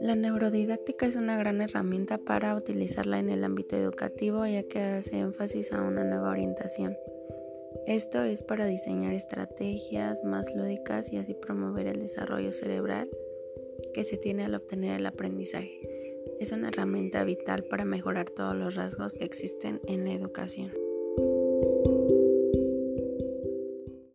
La neurodidáctica es una gran herramienta para utilizarla en el ámbito educativo ya que hace énfasis a una nueva orientación. Esto es para diseñar estrategias más lúdicas y así promover el desarrollo cerebral que se tiene al obtener el aprendizaje. Es una herramienta vital para mejorar todos los rasgos que existen en la educación.